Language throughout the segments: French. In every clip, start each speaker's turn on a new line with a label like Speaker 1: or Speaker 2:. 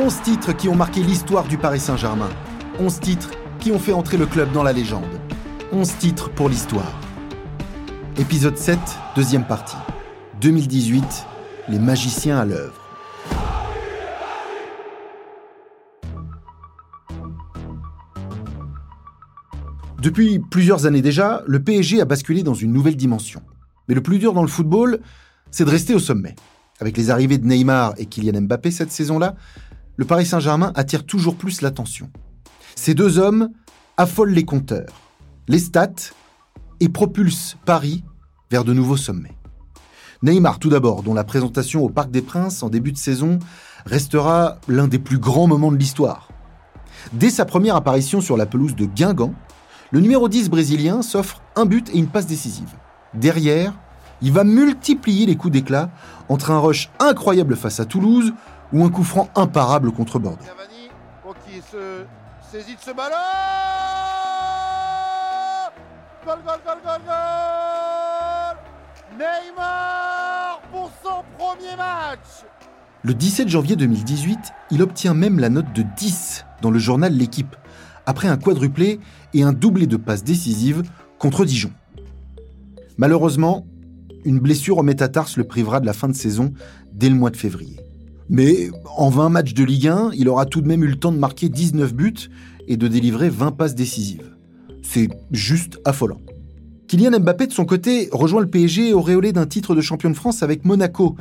Speaker 1: 11 titres qui ont marqué l'histoire du Paris Saint-Germain. 11 titres qui ont fait entrer le club dans la légende. 11 titres pour l'histoire. Épisode 7, deuxième partie. 2018, les magiciens à l'œuvre. Depuis plusieurs années déjà, le PSG a basculé dans une nouvelle dimension. Mais le plus dur dans le football, c'est de rester au sommet. Avec les arrivées de Neymar et Kylian Mbappé cette saison-là, le Paris Saint-Germain attire toujours plus l'attention. Ces deux hommes affolent les compteurs, les stats et propulsent Paris vers de nouveaux sommets. Neymar tout d'abord, dont la présentation au Parc des Princes en début de saison restera l'un des plus grands moments de l'histoire. Dès sa première apparition sur la pelouse de Guingamp, le numéro 10 brésilien s'offre un but et une passe décisive. Derrière, il va multiplier les coups d'éclat entre un rush incroyable face à Toulouse ou un coup franc imparable contre Bordeaux.
Speaker 2: Cavani, qui se saisit de ce ballon Gol, gol, gol, gol, gol Neymar pour son premier match
Speaker 1: Le 17 janvier 2018, il obtient même la note de 10 dans le journal L'équipe, après un quadruplé et un doublé de passes décisives contre Dijon. Malheureusement, une blessure au métatarse le privera de la fin de saison dès le mois de février. Mais en 20 matchs de Ligue 1, il aura tout de même eu le temps de marquer 19 buts et de délivrer 20 passes décisives. C'est juste affolant. Kylian Mbappé, de son côté, rejoint le PSG auréolé d'un titre de champion de France avec Monaco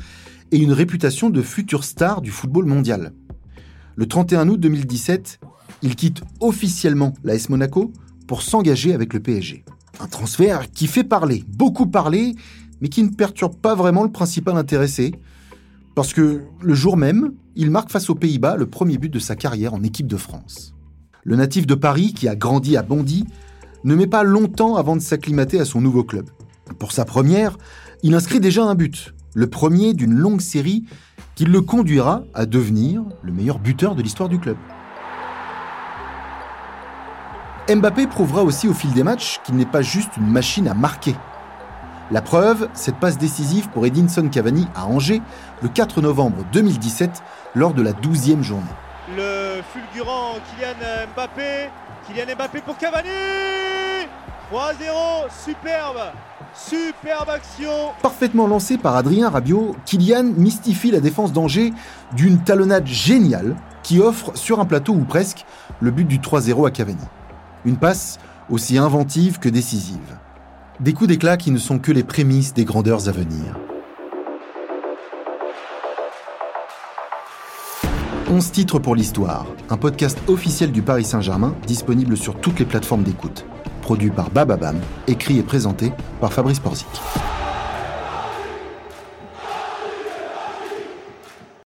Speaker 1: et une réputation de futur star du football mondial. Le 31 août 2017, il quitte officiellement l'AS Monaco pour s'engager avec le PSG. Un transfert qui fait parler, beaucoup parler, mais qui ne perturbe pas vraiment le principal intéressé, parce que le jour même, il marque face aux Pays-Bas le premier but de sa carrière en équipe de France. Le natif de Paris, qui a grandi à Bondy, ne met pas longtemps avant de s'acclimater à son nouveau club. Pour sa première, il inscrit déjà un but, le premier d'une longue série qui le conduira à devenir le meilleur buteur de l'histoire du club. Mbappé prouvera aussi au fil des matchs qu'il n'est pas juste une machine à marquer. La preuve, cette passe décisive pour Edinson Cavani à Angers le 4 novembre 2017 lors de la 12e journée.
Speaker 3: Le fulgurant Kylian Mbappé, Kylian Mbappé pour Cavani 3-0, superbe Superbe action
Speaker 1: Parfaitement lancé par Adrien Rabiot, Kylian mystifie la défense d'Angers d'une talonnade géniale qui offre, sur un plateau ou presque, le but du 3-0 à Cavani. Une passe aussi inventive que décisive. Des coups d'éclat qui ne sont que les prémices des grandeurs à venir. 11 titres pour l'histoire, un podcast officiel du Paris Saint-Germain disponible sur toutes les plateformes d'écoute. Produit par Bababam, écrit et présenté par Fabrice Porzic.